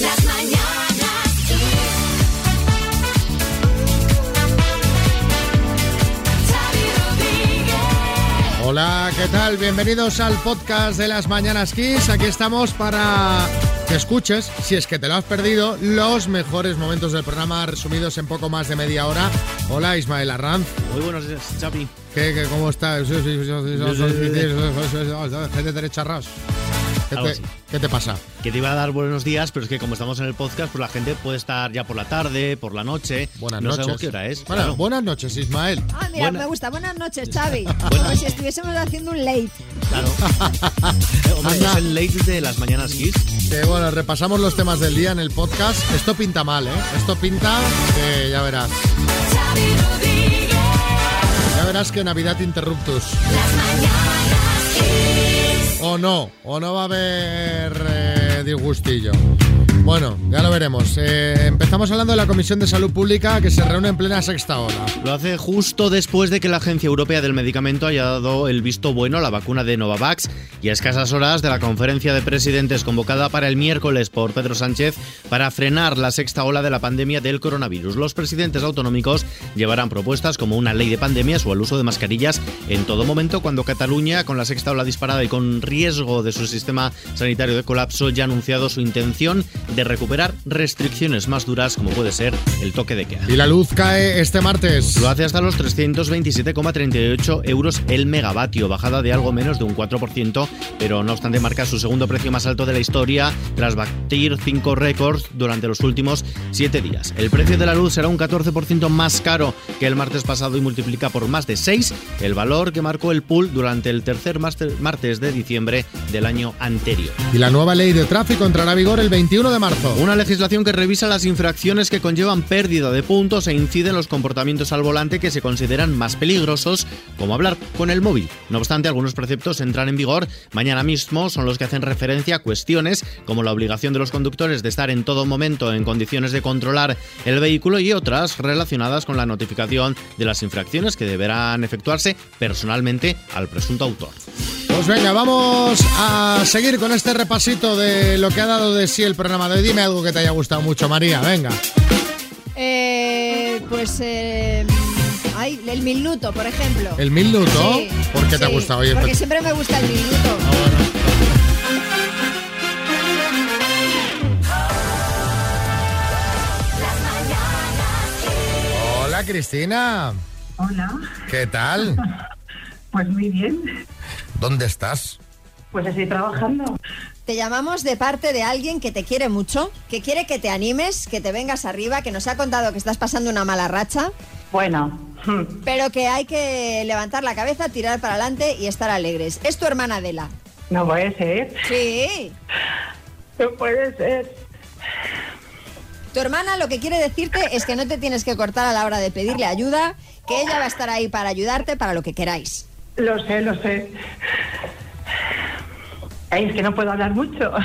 Las mañanas Kiss. Hola, ¿qué tal? Bienvenidos al podcast de las Mañanas Kiss. Aquí estamos para que escuches, si es que te lo has perdido, los mejores momentos del programa resumidos en poco más de media hora. Hola, Ismael Arranz. Muy buenos días, Xavi. ¿Qué, qué, ¿Cómo estás? Gente derecha ras. ¿Qué te, así. ¿Qué te pasa? Que te iba a dar buenos días, pero es que como estamos en el podcast, pues la gente puede estar ya por la tarde, por la noche. Buenas no noches. sabemos qué hora es. Bueno, claro. buenas noches, Ismael. Ah, mira, Buena- me gusta. Buenas noches, Xavi. Como si estuviésemos haciendo un late. Claro. Hombre, Anda. es el late de las mañanas Kiss. Que bueno, repasamos los temas del día en el podcast. Esto pinta mal, ¿eh? Esto pinta que ya verás. Xavi Rodríguez. Ya verás que Navidad Interruptus. Las mañanas Kiss. O no, o no va a haber eh, disgustillo. Bueno, ya lo veremos. Eh, empezamos hablando de la Comisión de Salud Pública que se reúne en plena sexta ola. Lo hace justo después de que la Agencia Europea del Medicamento haya dado el visto bueno a la vacuna de Novavax y a escasas horas de la conferencia de presidentes convocada para el miércoles por Pedro Sánchez para frenar la sexta ola de la pandemia del coronavirus. Los presidentes autonómicos llevarán propuestas como una ley de pandemias o el uso de mascarillas en todo momento cuando Cataluña, con la sexta ola disparada y con riesgo de su sistema sanitario de colapso, ya ha anunciado su intención de recuperar restricciones más duras como puede ser el toque de queda. Y la luz cae este martes. Lo hace hasta los 327,38 euros el megavatio, bajada de algo menos de un 4%, pero no obstante marca su segundo precio más alto de la historia tras batir cinco récords durante los últimos siete días. El precio de la luz será un 14% más caro que el martes pasado y multiplica por más de 6 el valor que marcó el pool durante el tercer martes de diciembre del año anterior. Y la nueva ley de tráfico entrará a vigor el 21 de marzo. Una legislación que revisa las infracciones que conllevan pérdida de puntos e incide en los comportamientos al volante que se consideran más peligrosos, como hablar con el móvil. No obstante, algunos preceptos entran en vigor mañana mismo, son los que hacen referencia a cuestiones como la obligación de los conductores de estar en todo momento en condiciones de controlar el vehículo y otras relacionadas con la notificación de las infracciones que deberán efectuarse personalmente al presunto autor. Pues venga, vamos a seguir con este repasito de lo que ha dado de sí el programa Dime algo que te haya gustado mucho, María. Venga. Eh, pues. Eh, ay, el minuto, por ejemplo. El minuto. Sí, ¿Por qué te ha gustado? Oye, Porque pues- siempre me gusta el minuto. Hola, Cristina. Hola, ¿Qué tal? pues muy bien. ¿Dónde estás? Pues estoy trabajando. Te llamamos de parte de alguien que te quiere mucho, que quiere que te animes, que te vengas arriba, que nos ha contado que estás pasando una mala racha, Bueno, pero que hay que levantar la cabeza, tirar para adelante y estar alegres. Es tu hermana Adela. no puede ser. Sí. No puede ser. Tu hermana lo que quiere decirte es que no te tienes que cortar a la hora de pedirle ayuda, que ella va a estar ahí para ayudarte para lo que queráis. Lo sé, lo sé. Ay, es que no puedo hablar mucho.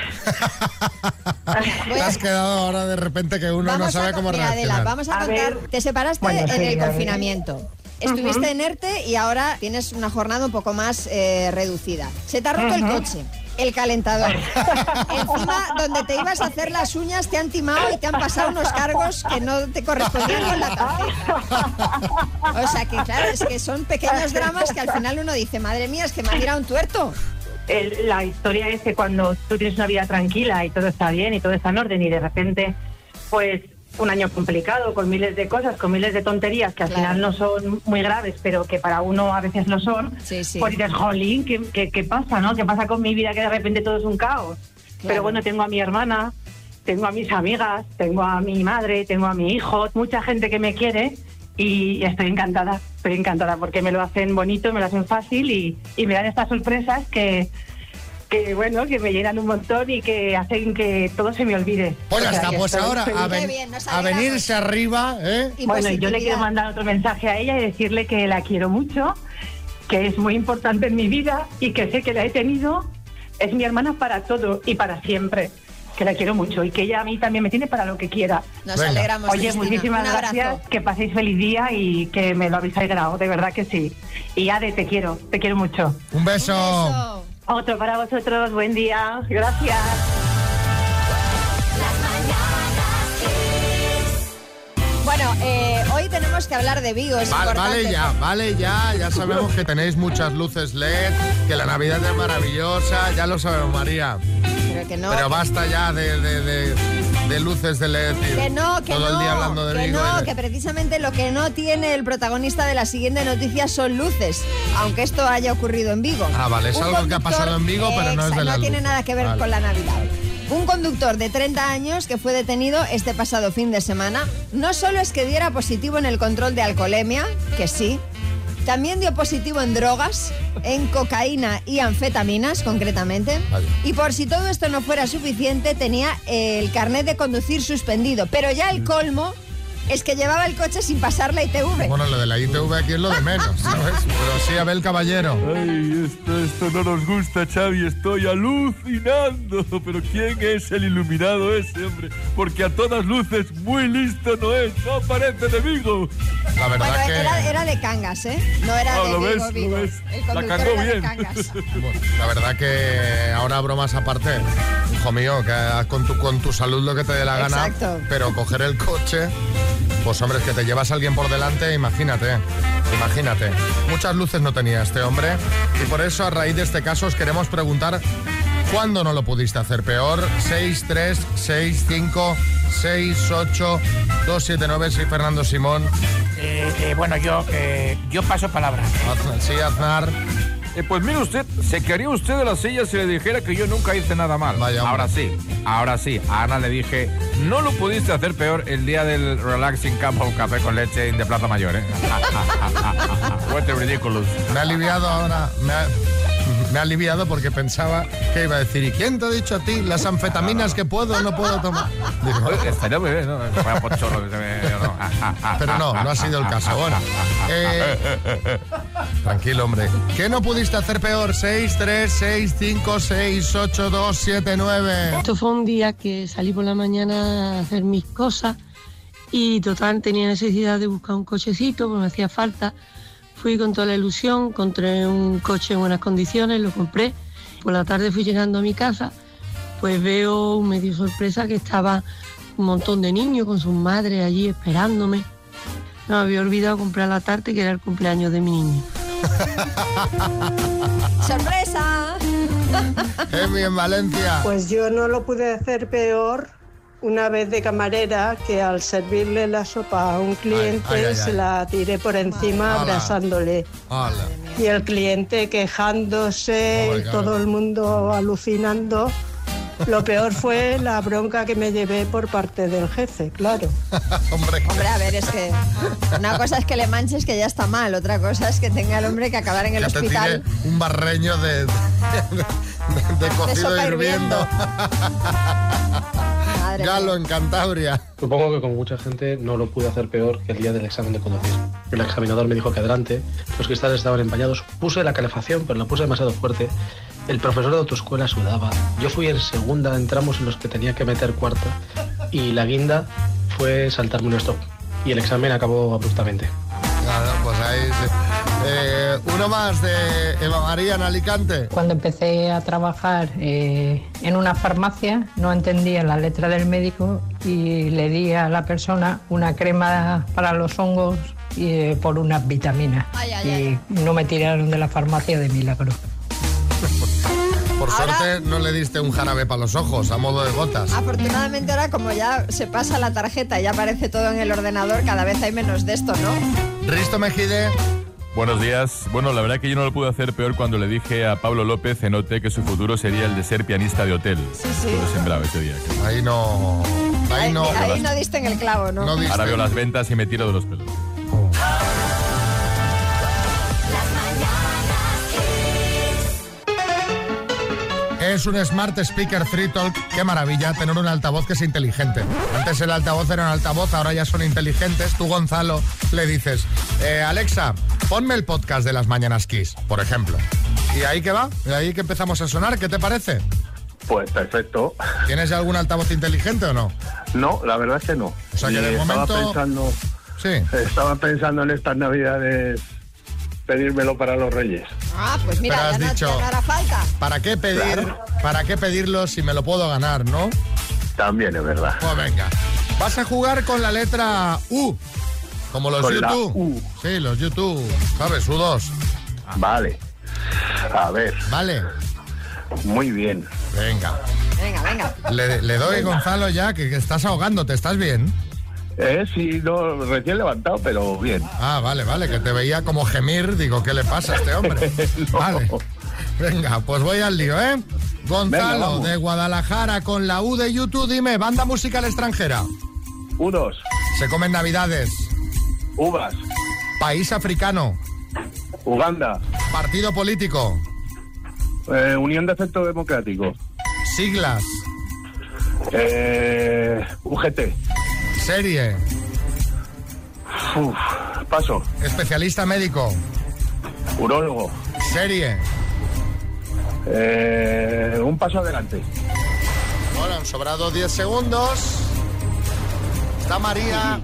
Te has quedado ahora de repente que uno no sabe a, cómo mira, Adela, reaccionar. vamos a A contar. ver. Te separaste Bueno, en sí, el confinamiento. Estuviste en ERTE y ahora tienes una jornada un poco más eh, reducida. Se te ha roto el coche, el calentador. Encima, donde te ibas a hacer las uñas, te han timado y te han pasado unos cargos que no te correspondían con la tarjeta. O sea que, claro, es que son pequeños dramas que al final uno dice, madre mía, es que me ha tirado un tuerto. El- la historia es que cuando tú tienes una vida tranquila y todo está bien y todo está en orden y de repente, pues un año complicado con miles de cosas, con miles de tonterías que al Claro. final no son muy graves, pero que para uno a veces lo son, Sí, sí. pues dices, jolín, ¿qué, qué, qué pasa, no? ¿Qué pasa con mi vida que de repente todo es un caos? Claro. Pero bueno, tengo a mi hermana, tengo a mis amigas, tengo a mi madre, tengo a mi hijo, mucha gente que me quiere y estoy encantada, estoy encantada porque me lo hacen bonito, me lo hacen fácil y, y me dan estas sorpresas que, que, bueno, que me llenan un montón y que hacen que todo se me olvide. Pues ya O sea, está, que pues ahora a, ven- bien, venirse arriba, ¿eh? Y Bueno, y yo le quiero mandar otro mensaje a ella y decirle que la quiero mucho, que es muy importante en mi vida y que sé que la he tenido. Es mi hermana para todo y para siempre que la quiero mucho y que ella a mí también me tiene para lo que quiera. Nos Venga. alegramos. Oye, muchísimas gracias, que paséis feliz día y que me lo habéis alegrado, de verdad que sí. Y Ade, te quiero, te quiero mucho. Un beso. Otro para vosotros, buen día, gracias. Bueno, eh, hoy tenemos que hablar de Vigo. Es vale, vale ya, vale ya. Ya sabemos que tenéis muchas luces LED, que la Navidad es maravillosa, ya lo sabemos, María. Pero que no. Pero basta ya de, de- de- de luces de LED. Que no, que todo no, el día hablando de que Vigo. no, que precisamente lo que no tiene el protagonista de la siguiente noticia son luces, aunque esto haya ocurrido en Vigo. Ah, vale, es Un algo que ha pasado en Vigo, pero no es de las No tiene nada que ver Vale. con la Navidad. Un conductor de 30 años que fue detenido este pasado fin de semana, no solo es que diera positivo en el control de alcoholemia, que sí, también dio positivo en drogas, en cocaína y anfetaminas concretamente. Y por si todo esto no fuera suficiente, tenía el carnet de conducir suspendido. Pero ya el colmo es que llevaba el coche sin pasar la ITV. Bueno, lo de la ITV aquí es lo de menos, ¿sabes? Pero sí, Abel Caballero. Ay, esto, esto no nos gusta, Xavi. Estoy alucinando. Pero ¿quién es el iluminado ese, hombre? Porque a todas luces muy listo no es. No parece de Vigo. La verdad Bueno, que... era, era de Cangas, ¿eh? No era Ah, de ¿lo Vigo, ves? ¿Lo ves? El La de bien. Bueno, la verdad que ahora bromas aparte, hijo mío, que haz con tu, con tu salud lo que te dé la gana, Exacto. pero coger el coche, pues hombre, es que te llevas a alguien por delante, imagínate, imagínate. Muchas luces no tenía este hombre y por eso a raíz de este caso os queremos preguntar ¿cuándo no lo pudiste hacer peor? 6, 3, 6, 5, 6, 8, 2, 7, 9, soy Fernando Simón, Eh, eh, bueno, yo, eh, yo paso palabra. Sí, Aznar, Eh, pues mire usted, se quedaría usted de la silla si le dijera que yo nunca hice nada mal. Vaya, ahora sí, ahora sí. A Ana le dije, no lo pudiste hacer peor el día del relaxing campo un café con leche de Plaza Mayor, ¿eh? What a ridiculous. Me ha aliviado ahora, me ha, me ha aliviado porque pensaba que iba a decir, ¿y quién te ha dicho a ti las anfetaminas que puedo o no puedo tomar? Digo, Oye, estaría muy bien, ¿no? pero no, no ha sido el caso. Bueno, eh, tranquilo, hombre. ¿Qué no pudiste hacer peor? 6, 3, 6, 5, 6, 8, 2, 7, 9. Esto fue un día que salí por la mañana a hacer mis cosas y total tenía necesidad de buscar un cochecito, porque me hacía falta. Fui con toda la ilusión, encontré un coche en buenas condiciones, lo compré. Por la tarde fui llegando a mi casa, pues veo, me dio sorpresa que estaba un montón de niños con sus madres allí esperándome. No me había olvidado comprar la tarta que era el cumpleaños de mi niño. ¡Sorpresa! Emi en Valencia. Pues yo no lo pude hacer peor una vez de camarera que al servirle la sopa a un cliente ay, ay, ay. se la tiré por encima abrazándole. Y el cliente quejándose, Oh y todo el mundo alucinando. Lo peor fue la bronca que me llevé por parte del jefe, claro. Hombre, Hombre, a ver, es que una cosa es que le manches que ya está mal, otra cosa es que tenga el hombre que acabar en el que te tire hospital. un barreño de, de, de- de cocido sopa hirviendo. Madre Galo mía. en Cantabria. Supongo que como mucha gente no lo pude hacer peor que el día del examen de conducir. El examinador me dijo que adelante, los cristales estaban empañados, puse la calefacción, pero la puse demasiado fuerte. El profesor de autoescuela sudaba. Yo fui en segunda, entramos en los que tenía que meter cuarta y la guinda fue saltarme un stop. Y el examen acabó abruptamente. Pues ahí. sí. Eh, uno más de Eva María en Alicante. Cuando empecé a trabajar eh, en una farmacia no entendía la letra del médico y le di a la persona una crema para los hongos y, eh, por unas vitaminas. Ay, ay, y no me tiraron de la farmacia de milagro. Por Ahora- suerte no le diste un jarabe para los ojos a modo de gotas. Afortunadamente ahora como ya se pasa la tarjeta y ya aparece todo en el ordenador, cada vez hay menos de esto, ¿no? Risto Mejide. Buenos días. Bueno, la verdad que yo no lo pude hacer peor cuando le dije a Pablo López en OT que su futuro sería el de ser pianista de hotel. Sí, sí. Todo sembrado ese día. Ahí no. Ahí no. ahí no diste en el clavo, ¿no? no diste. Ahora veo las ventas y me tiro de los pelos. Es un Smart Speaker 3 Talk. Qué maravilla tener un altavoz que es inteligente. Antes el altavoz era un altavoz, ahora ya son inteligentes. Tú, Gonzalo, le dices, eh, Alexa, ponme el podcast de las Mañanas Kiss, por ejemplo. ¿Y ahí que va? ¿Y ahí que empezamos a sonar? ¿Qué te parece? Pues perfecto. ¿Tienes ya algún altavoz inteligente o no? No, la verdad es que no. O sea que Y de estaba momento- pensando, Sí. estaba pensando en estas navidades pedírmelo para los Reyes. Ah, pues mira, Pero ya has no, dicho- ya no hará falta. ¿Para qué pedir? Claro. ¿Para qué pedirlo si me lo puedo ganar, no? También es verdad. Pues venga. Vas a jugar con la letra U. Como los Con la YouTube. U. Sí, los YouTube. ¿Sabes? U2. Vale. A ver. Vale. Muy bien. Venga. Venga, venga. Le, le doy, Gonzalo, ya, que, que estás ahogándote. ¿Estás bien? Eh, sí, no, recién levantado, pero bien. Ah, vale, vale, que te veía como gemir. Digo, ¿qué le pasa a este hombre? No. Vale. Venga, pues voy al lío, ¿eh? Gonzalo, de Guadalajara, con la U de YouTube, dime, banda musical extranjera. U2. Se comen navidades. Uvas. País africano. Uganda. Partido político. Eh, Unión de Efecto Democrático. Siglas. Eh, UGT. Serie. Uf, paso. Especialista médico. Urólogo. Serie. Eh, un paso adelante. Bueno, han sobrado 10 segundos. Está María.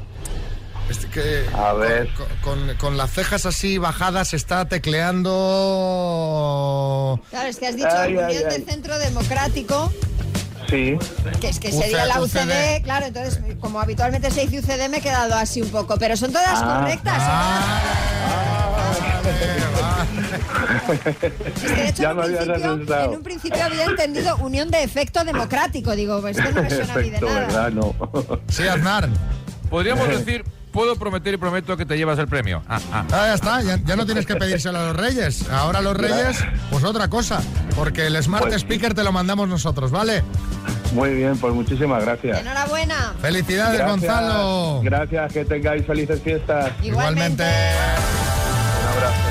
Este que A ver. Con, con- con las cejas así bajadas está tecleando. Claro, es que has dicho Ay, Unión ay. de Centro Democrático, Sí. que es que sería la UCD. UCD, claro, entonces como habitualmente se dice UCD me he quedado así un poco, pero son todas Ah. correctas. Es que de hecho Ya en, un principio, asustado. en un principio había entendido Unión de Efecto Democrático, digo, esto no me suena a mí de nada. ¿verdad? No. Sí, Aznar. Podríamos decir, puedo prometer y prometo que te llevas el premio. Ah, ah. Ah, ya está, ya, ya no tienes que pedírselo a los reyes. Ahora los reyes, pues otra cosa. Porque el Smart Pues- Speaker te lo mandamos nosotros, ¿vale? Muy bien, pues muchísimas gracias. Enhorabuena. Felicidades, Gracias, Gonzalo. Gracias, que tengáis felices fiestas. Igualmente. Un abrazo.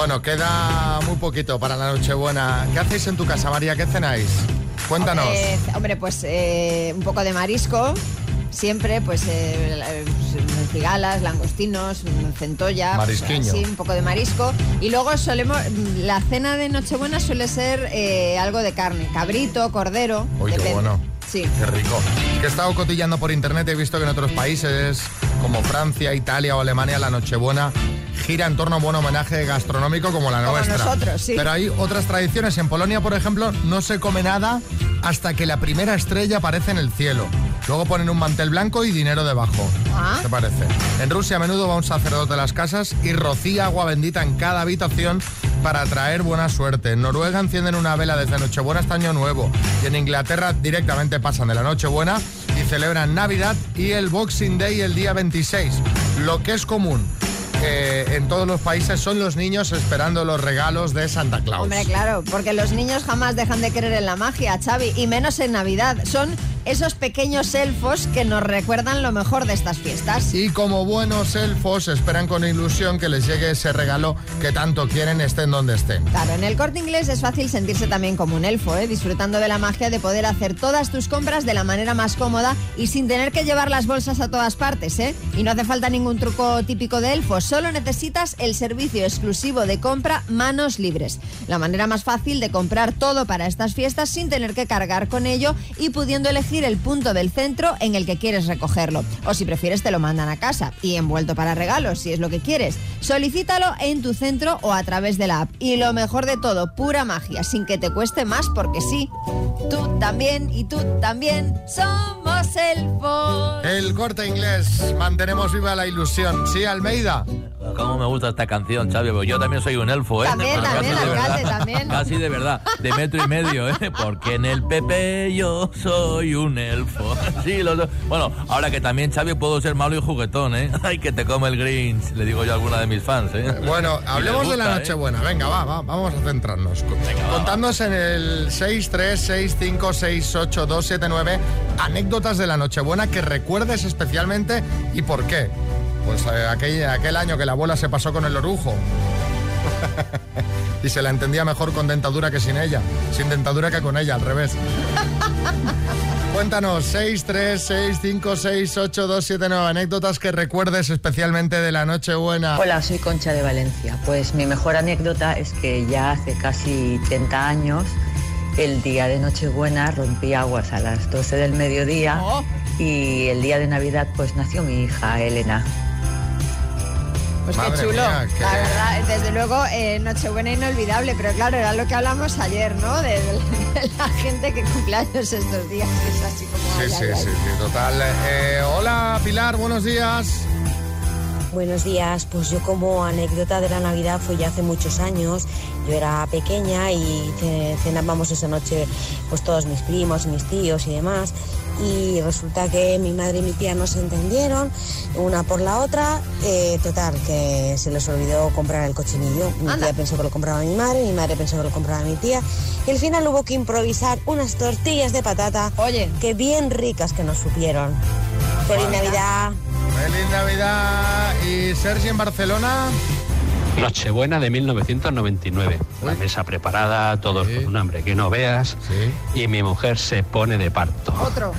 Bueno, queda muy poquito para la Nochebuena. ¿Qué hacéis en tu casa, María? ¿Qué cenáis? Cuéntanos. Eh, hombre, pues eh, un poco de marisco. Siempre, pues, eh, eh, cigalas, langostinos, centolla. pues, Marisquiño. sí, un poco de marisco. Y luego solemos. La cena de Nochebuena suele ser eh, algo de carne: cabrito, cordero. Uy, qué bueno. Sí. Qué rico. Que he estado cotillando por internet he visto que en otros países como Francia, Italia o Alemania la Nochebuena gira en torno a un buen homenaje gastronómico como la Como nuestra. nosotros, sí. Pero hay otras tradiciones. En Polonia, por ejemplo, no se come nada hasta que la primera estrella aparece en el cielo. Luego ponen un mantel blanco y dinero debajo. Ah. ¿Qué te parece? En Rusia a menudo va un sacerdote a las casas y rocía agua bendita en cada habitación para traer buena suerte. En Noruega encienden una vela desde Nochebuena hasta Año Nuevo. Y en Inglaterra directamente pasan de la Nochebuena y celebran Navidad y el Boxing Day el día 26. Lo que es común eh, en todos los países son los niños esperando los regalos de Santa Claus. Hombre, claro, porque los niños jamás dejan de creer en la magia, Xavi, y menos en Navidad. Son esos pequeños elfos que nos recuerdan lo mejor de estas fiestas. Y como buenos elfos esperan con ilusión que les llegue ese regalo que tanto quieren estén donde estén. Claro, en el corte inglés es fácil sentirse también como un elfo, ¿eh? disfrutando de la magia de poder hacer todas tus compras de la manera más cómoda y sin tener que llevar las bolsas a todas partes. ¿eh? Y no hace falta ningún truco típico de elfos, solo necesitas el servicio exclusivo de compra Manos Libres. La manera más fácil de comprar todo para estas fiestas sin tener que cargar con ello y pudiendo elegir el punto del centro en el que quieres recogerlo. O si prefieres te lo mandan a casa y envuelto para regalos, si es lo que quieres. Solicítalo en tu centro o a través de la app. Y lo mejor de todo, pura magia, sin que te cueste más porque sí. Tú también y tú también somos elfos. El corte inglés, mantenemos viva la ilusión. Sí, Almeida. Cómo me gusta esta canción, Xavi, porque yo también soy un elfo, ¿eh? También, Casi también, de alcalde, verdad. también. Casi de verdad, de metro y medio, ¿eh? Porque en el PP yo soy un elfo. Sí, lo soy. Bueno, ahora que también, Xavi, puedo ser malo y juguetón, ¿eh? Ay, que te come el Grinch, le digo yo a alguna de mis fans, ¿eh? Bueno, Y hablemos de la ¿eh? Nochebuena. Venga, va, va, vamos a centrarnos. Contadnos en el 636568279 anécdotas de la Nochebuena que recuerdes especialmente y por qué. Pues eh, aquel, aquel año que la abuela se pasó con el orujo. y se la entendía mejor con dentadura que sin ella. Sin dentadura que con ella, al revés. Cuéntanos, 636568279 anécdotas que recuerdes especialmente de la Nochebuena. Hola, soy Concha de Valencia. Pues mi mejor anécdota es que ya hace casi 30 años, el día de Nochebuena rompí aguas a las 12 del mediodía y el día de Navidad pues nació mi hija Elena. Pues qué chulo. mía, qué- La verdad, desde luego, eh, Nochebuena inolvidable, pero claro, era lo que hablamos ayer, ¿no? De, de la gente que cumple años estos días, que es así como... Sí, sí, sí, sí, total. Eh, hola, Pilar, buenos días. Buenos días, pues yo como anécdota de la Navidad fue ya hace muchos años. Yo era pequeña y ce- cenábamos esa noche pues todos mis primos mis tíos y demás. Y resulta que mi madre y mi tía no se entendieron, una por la otra. Eh, total, que se les olvidó comprar el cochinillo. Mi tía pensó que lo compraba mi madre, mi madre pensó que lo compraba mi tía. Y al final hubo que improvisar unas tortillas de patata. Oye. Que bien ricas que nos supieron. Feliz Navidad. Feliz Navidad. ¿Y Sergi en Barcelona? Nochebuena de 1999. La mesa preparada, todos con un hambre que no veas. Y mi mujer se pone de parto. Otro.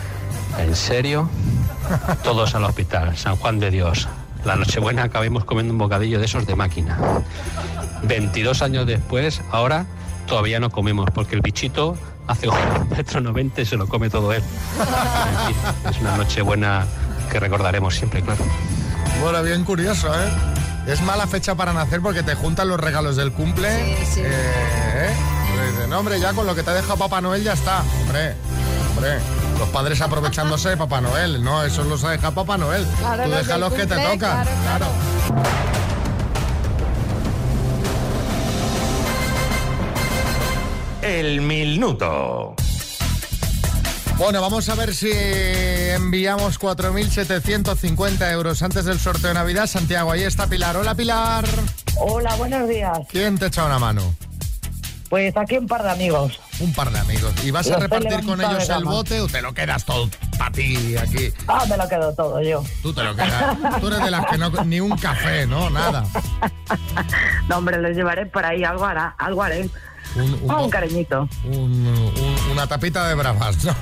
¿En serio? Todos al hospital, San Juan de Dios. La Nochebuena acabamos comiendo un bocadillo de esos de máquina. 22 años después, ahora todavía no comemos porque el bichito hace un metro noventa y se lo come todo él. En fin, es una Nochebuena que recordaremos siempre, claro. Bueno, bien curioso, ¿eh? Es mala fecha para nacer porque te juntan los regalos del cumple. Sí, sí. Eh, ¿eh? Dicen, no, hombre, ya con lo que te ha dejado Papá Noel ya está. Hombre, hombre. Los padres aprovechándose de Papá Noel. No, eso los ha dejado Papá Noel. Claro, Tú los deja los que te tocan. claro, claro. El minuto. Bueno, vamos a ver si enviamos 4.750 euros antes del sorteo de Navidad. Santiago, ahí está Pilar. Hola, Pilar. Hola, buenos días. ¿Quién te echa una mano? Pues aquí un par de amigos. Un par de amigos. ¿Y vas a Los repartir con ellos el bote o te lo quedas todo para ti aquí? Ah, me lo quedo todo yo. Tú te lo quedas. Tú eres de las que no... Ni un café, ¿no? Nada. No, hombre, les llevaré por ahí, algo hará, algo haré. Un, un Ah, un cariñito. un- un- una tapita de bravas, ¿no?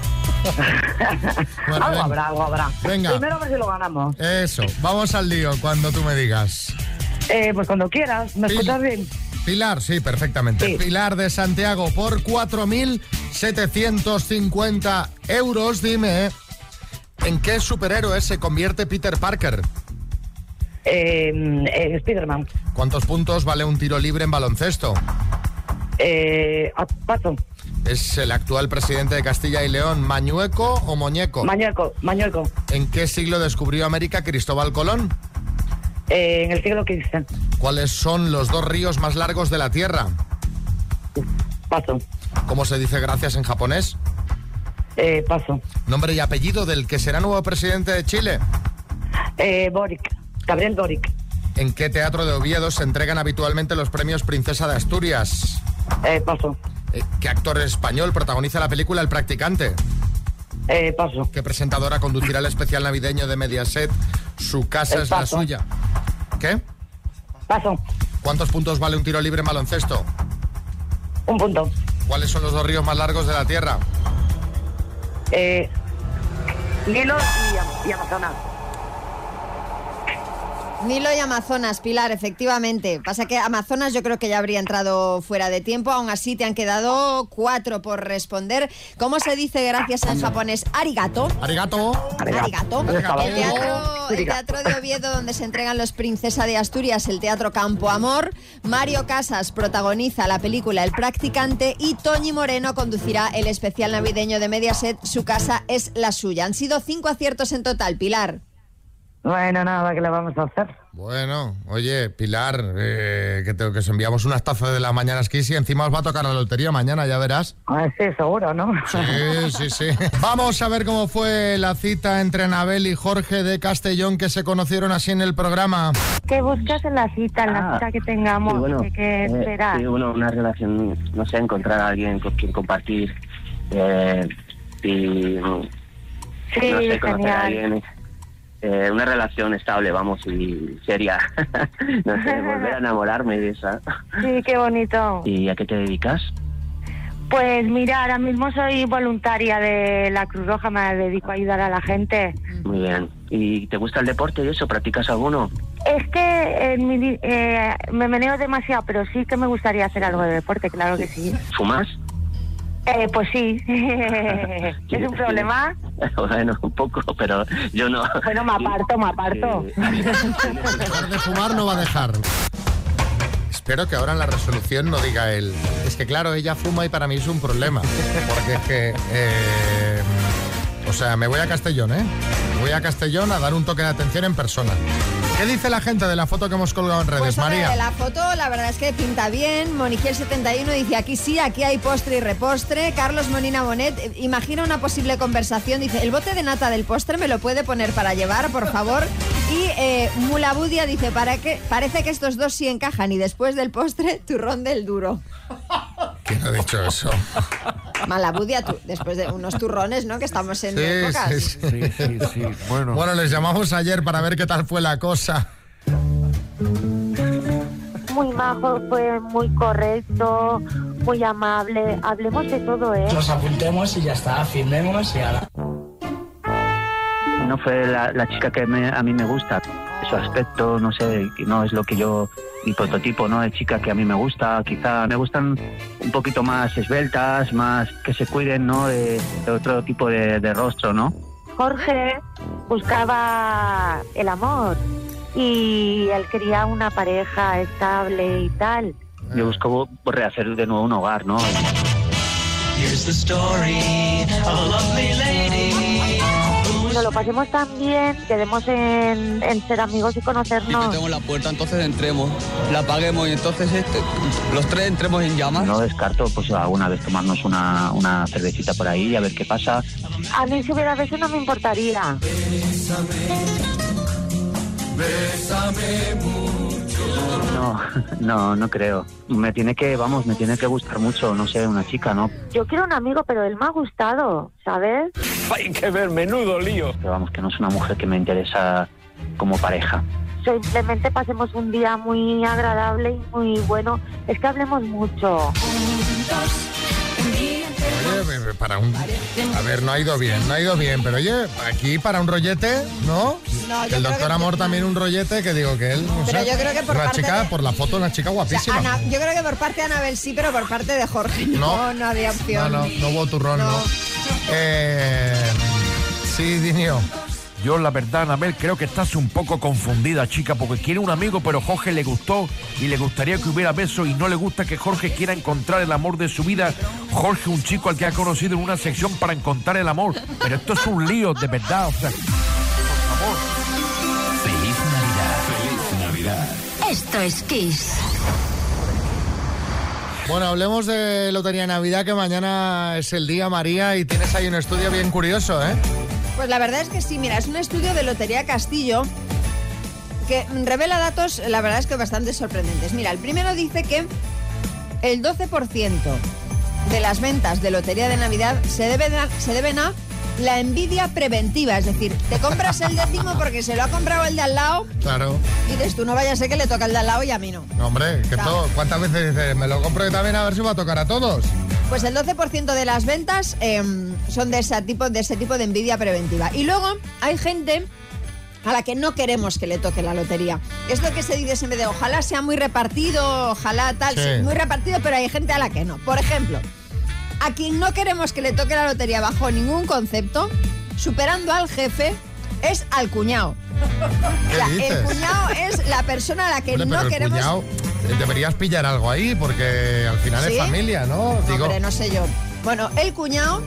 Bueno, algo habrá, algo habrá. Venga. Primero a ver si lo ganamos. Eso, vamos al lío cuando tú me digas. Eh, pues cuando quieras, ¿me escuchas bien? Pilar, sí, perfectamente. Pilar de Santiago, por 4.750 euros, dime, ¿en qué superhéroe se convierte Peter Parker? Eh, eh, Spiderman. ¿Cuántos puntos vale un tiro libre en baloncesto? Eh, paso. ¿Es el actual presidente de Castilla y León Mañueco o Moñeco? Mañueco, Mañueco. ¿En qué siglo descubrió América Cristóbal Colón? Eh, en el siglo XV. ¿Cuáles son los dos ríos más largos de la Tierra? Paso. ¿Cómo se dice gracias en japonés? Eh, paso. ¿Nombre y apellido del que será nuevo presidente de Chile? Eh, Boric. Gabriel Boric. ¿En qué teatro de Oviedo se entregan habitualmente los premios Princesa de Asturias? Eh, paso. Eh, ¿Qué actor español protagoniza la película El Practicante? Eh, paso. ¿Qué presentadora conducirá el especial navideño de Mediaset? Su casa Eh, es la suya. ¿Qué? Paso. ¿Cuántos puntos vale un tiro libre en baloncesto? Un punto. ¿Cuáles son los dos ríos más largos de la Tierra? Eh, Nilo y Amazonas. Nilo y Amazonas, Pilar, efectivamente. Pasa que Amazonas yo creo que ya habría entrado fuera de tiempo. Aún así te han quedado cuatro por responder. ¿Cómo se dice gracias en japonés? Arigato. Arigato. Arigato. Arigato. El teatro, el teatro de Oviedo donde se entregan los Princesa de Asturias, el Teatro Campo Amor. Mario Casas protagoniza la película El Practicante y Toñi Moreno conducirá el especial navideño de Mediaset. Su casa es la suya. Han sido cinco aciertos en total, Pilar. Bueno, nada, ¿qué le vamos a hacer? Bueno, oye, Pilar, eh, que, te, que os enviamos unas tazas de la mañana Kiss y encima os va a tocar la lotería mañana, ya verás. Ah, sí, seguro, ¿no? Sí, sí, sí. Vamos a ver cómo fue la cita entre Anabel y Jorge de Castellón que se conocieron así en el programa. ¿Qué buscas en la cita, en la Ah, cita que tengamos? Sí, bueno, ¿Qué, qué eh, esperas? sí, bueno, una relación, no sé, encontrar a alguien con quien compartir eh, y, no Sí, sé, conocer a genial. alguien, eh, una relación estable, vamos, y seria. no sé, volver a enamorarme de esa. Sí, qué bonito. ¿Y a qué te dedicas? Pues mira, ahora mismo soy voluntaria de la Cruz Roja, me dedico a ayudar a la gente. Muy bien. ¿Y te gusta el deporte y eso? ¿Practicas alguno? Es que en mi eh, me meneo demasiado, pero sí que me gustaría hacer algo de deporte, claro que sí. ¿Fumas? Eh, pues sí. ¿Es un problema? Bueno, un poco, pero yo no. Bueno, me aparto, me aparto. Dejar de fumar no va a dejar. Espero que ahora en la resolución no diga él. Es que claro, ella fuma y para mí es un problema. Porque es que... eh, o sea, me voy a Castellón, ¿eh? Castellón a dar un toque de atención en persona. ¿Qué dice la gente de la foto que hemos colgado en redes, Pues María? la foto la verdad es que pinta bien. Moniquiel71 dice aquí sí, aquí hay postre y repostre. Carlos Monina Bonet eh, imagina una posible conversación. Dice, el bote de nata del postre me lo puede poner para llevar, por favor. Y eh, Mulabudia dice, ¿para qué? parece que estos dos sí encajan. Y después del postre, turrón del duro. ¿Quién ha dicho eso? Malabudia, tú, después de unos turrones, ¿no? Que estamos en Sí, épocas. sí, sí. Bueno. les llamamos ayer para ver qué tal fue la cosa. Muy majo, fue muy correcto, muy amable. Hablemos de todo, ¿eh? Nos apuntemos y ya está, firmemos y ahora. No fue la, la chica que me- a mí me gusta. Su aspecto, no sé, no es lo que yo. Mi prototipo, ¿no? De chica que a mí me gusta. Quizá me gustan un poquito más esbeltas, más que se cuiden, ¿no? De, de otro tipo de, de rostro, ¿no? Jorge buscaba el amor y él quería una pareja estable y tal. Yo busco rehacer de nuevo un hogar, ¿no? Here's the story of a lovely lady. Lo pasemos tan bien, quedemos en, en ser amigos y conocernos. Tengo la puerta, entonces entremos, la apaguemos y entonces este, los tres entremos en llamas. No descarto, pues alguna vez tomarnos una, una cervecita por ahí y a ver qué pasa. A mí si hubiera beso no me importaría. No, no, no creo. Me tiene que, vamos, me tiene que gustar mucho, no sé, una chica, ¿no? Yo quiero un amigo, pero él me ha gustado, ¿sabes? Hay que ver, menudo lío. Pero vamos, que no es una mujer que me interesa como pareja. Simplemente pasemos un día muy agradable y muy bueno. Es que hablemos mucho. Oye, para un... A ver, no ha ido bien, no ha ido bien, pero oye, aquí para un rollete, ¿no? No, el doctor que- Amor también un rollete que digo que él, no Pero sé, yo creo que por una parte chica, de- por la foto, una chica O sea, guapísima. Ana- yo creo que por parte de Anabel sí, pero por parte de Jorge no, no, había no, opción. no, no hubo turrón, no. Eh, sí, Dinio. Yo, la verdad, Anabel, creo que estás un poco confundida, chica, porque quiere un amigo, pero Jorge le gustó y le gustaría que hubiera beso y no le gusta que Jorge quiera encontrar el amor de su vida. Jorge, un chico al que ha conocido en una sección para encontrar el amor. Pero esto es un lío, de verdad. O sea, Feliz Navidad. Feliz Navidad. Esto es Kiss. Bueno, hablemos de Lotería de Navidad, que mañana es el día, María, y tienes ahí un estudio bien curioso, ¿eh? Pues la verdad es que sí, mira, es un estudio de Lotería Castillo que revela datos, la verdad es que bastante sorprendentes. Mira, el primero dice que el 12% de las ventas de Lotería de Navidad se deben a, se deben a la envidia preventiva, es decir, te compras el décimo porque se lo ha comprado el de al lado Claro. y dices tú no vayas a ser que le toca el de al lado y a mí no. Hombre, que Claro. todo, ¿cuántas veces dices, me lo compro yo también a ver si va a tocar a todos? Pues el 12% de las ventas em, son de ese, tipo, de ese tipo de envidia preventiva. Y luego hay gente a la que no queremos que le toque la lotería. Es lo que se dice siempre de ojalá sea muy repartido, ojalá tal, Sí. sí, muy repartido, pero hay gente a la que no. Por ejemplo, a quien no queremos que le toque la lotería bajo ningún concepto, superando al jefe, es al cuñado. El cuñado es la persona a la que Hombre, no queremos... cuñado, deberías pillar algo ahí, porque al final ¿Sí? es familia, ¿no? Digo, Hombre, no sé yo. Bueno, el cuñado,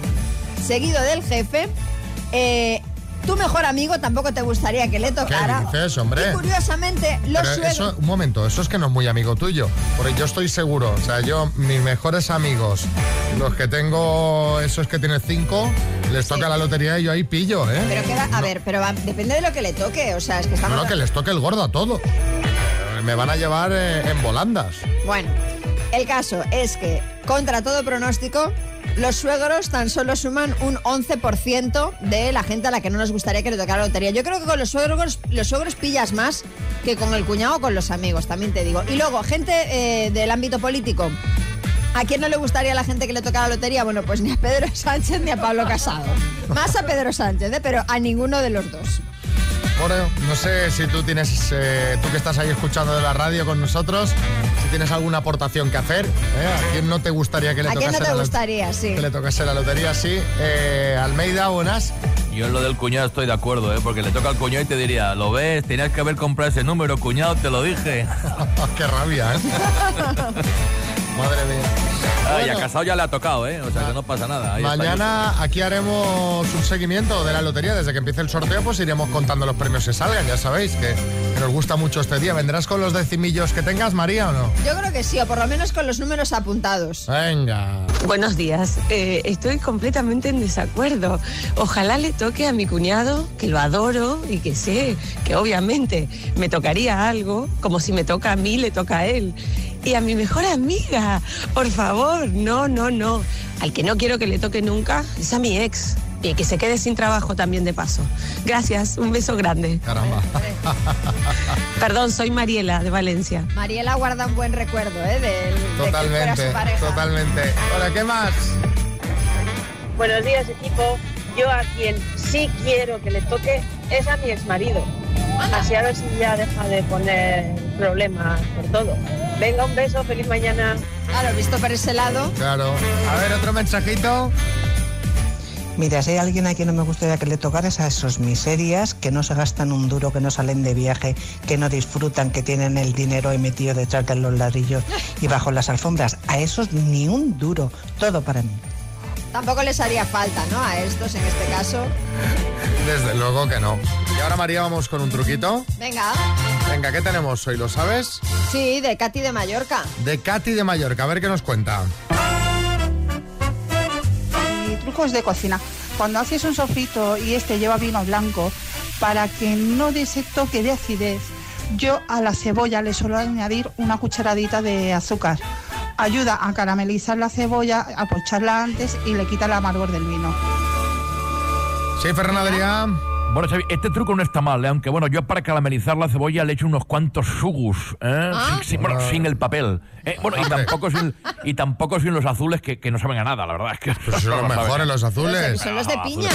seguido del jefe, eh, tu mejor amigo tampoco te gustaría que le ¿qué tocara. dices, hombre? Y curiosamente, los Pero suegros... eso, un momento, eso es que no es muy amigo tuyo. Porque yo estoy seguro, o sea, yo, mis mejores amigos, los que tengo, esos que tienen cinco, les toca la lotería y yo ahí pillo, ¿eh? Pero queda, a ver, pero va- depende de lo que le toque, o sea, es que No, estamos... no, que les toque el gordo a todo. Me van a llevar eh, en volandas. Bueno, el caso es que, contra todo pronóstico, los suegros tan solo suman un 11% de la gente a la que no nos gustaría que le tocara la lotería. Yo creo que con los suegros, los suegros pillas más que con el cuñado o con los amigos, también te digo. Y luego, gente eh, del ámbito político. ¿A quién no le gustaría la gente que le tocara la lotería? Bueno, pues ni a Pedro Sánchez ni a Pablo Casado. Más a Pedro Sánchez, ¿eh? pero a ninguno de los dos. Bueno, no sé si tú tienes, eh, tú que estás ahí escuchando de la radio con nosotros, si tienes alguna aportación que hacer. ¿eh? ¿A quién no te gustaría que le ¿A quién tocase no te la gustaría? Sí. que le tocase la lotería? Sí. Eh, Almeida, buenas. Yo en lo del cuñado estoy de acuerdo, ¿eh? porque le toca al cuñado y te diría, lo ves, tenías que haber comprado ese número, cuñado, te lo dije. Qué rabia, ¿eh? Madre mía. Ay, Bueno. a Casado ya le ha tocado, ¿eh? O sea que no pasa nada. ahí Mañana aquí haremos un seguimiento de la lotería. Desde que empiece el sorteo, pues iremos contando los premios que salgan. Ya sabéis que, que nos gusta mucho este día. ¿Vendrás con los decimillos que tengas, María, o no? Yo creo que sí, o por lo menos con los números apuntados. Venga. Buenos días. Eh, estoy completamente en desacuerdo. Ojalá le toque a mi cuñado, que lo adoro y que sé que obviamente me tocaría algo, como si me toca a mí, le toca a él. Y a mi mejor amiga, por favor, no, no, no. Al que no quiero que le toque nunca es a mi ex. Y que se quede sin trabajo también de paso. Gracias, un beso grande. Caramba. Perdón, soy Mariela de Valencia. Mariela guarda un buen recuerdo, ¿eh? Del, de que fuera Totalmente, su pareja. totalmente. Hola, ¿qué más? Buenos días, equipo. Yo a quien sí quiero que le toque es a mi exmarido. Así a ver si ya deja de poner problemas por todo. Venga, un beso, feliz mañana. Claro, visto por ese lado. Claro. A ver, otro mensajito. Mira, si hay alguien a quien no me gustaría que le tocara es a esos miserias que no se gastan un duro, que no salen de viaje, que no disfrutan, que tienen el dinero ahí metido detrás de los ladrillos y bajo las alfombras. A esos ni un duro, todo para mí. Tampoco les haría falta, ¿no? A estos en este caso. Desde luego que no. Y ahora, María, vamos con un truquito. Venga. Venga, ¿qué tenemos hoy? ¿Lo sabes? Sí, de Katy de Mallorca. De Katy de Mallorca. A ver qué nos cuenta. y trucos de cocina. Cuando haces un sofrito y este lleva vino blanco, para que no dé ese toque de acidez, yo a la cebolla le suelo añadir una cucharadita de azúcar. Ayuda a caramelizar la cebolla, a pocharla antes y le quita el amargor del vino. Sí, Ferran Adrián. Bueno, Xavi, este truco no está mal, ¿eh? aunque bueno, yo para caramelizar la cebolla le echo unos cuantos sugus, ¿eh? Ah. Sin, sin- bueno, sin el papel. ¿eh? Bueno, y tampoco sin, y tampoco sin los azules que, que no saben a nada, la verdad es que... Pues son los mejores, los azules. Son los de piña.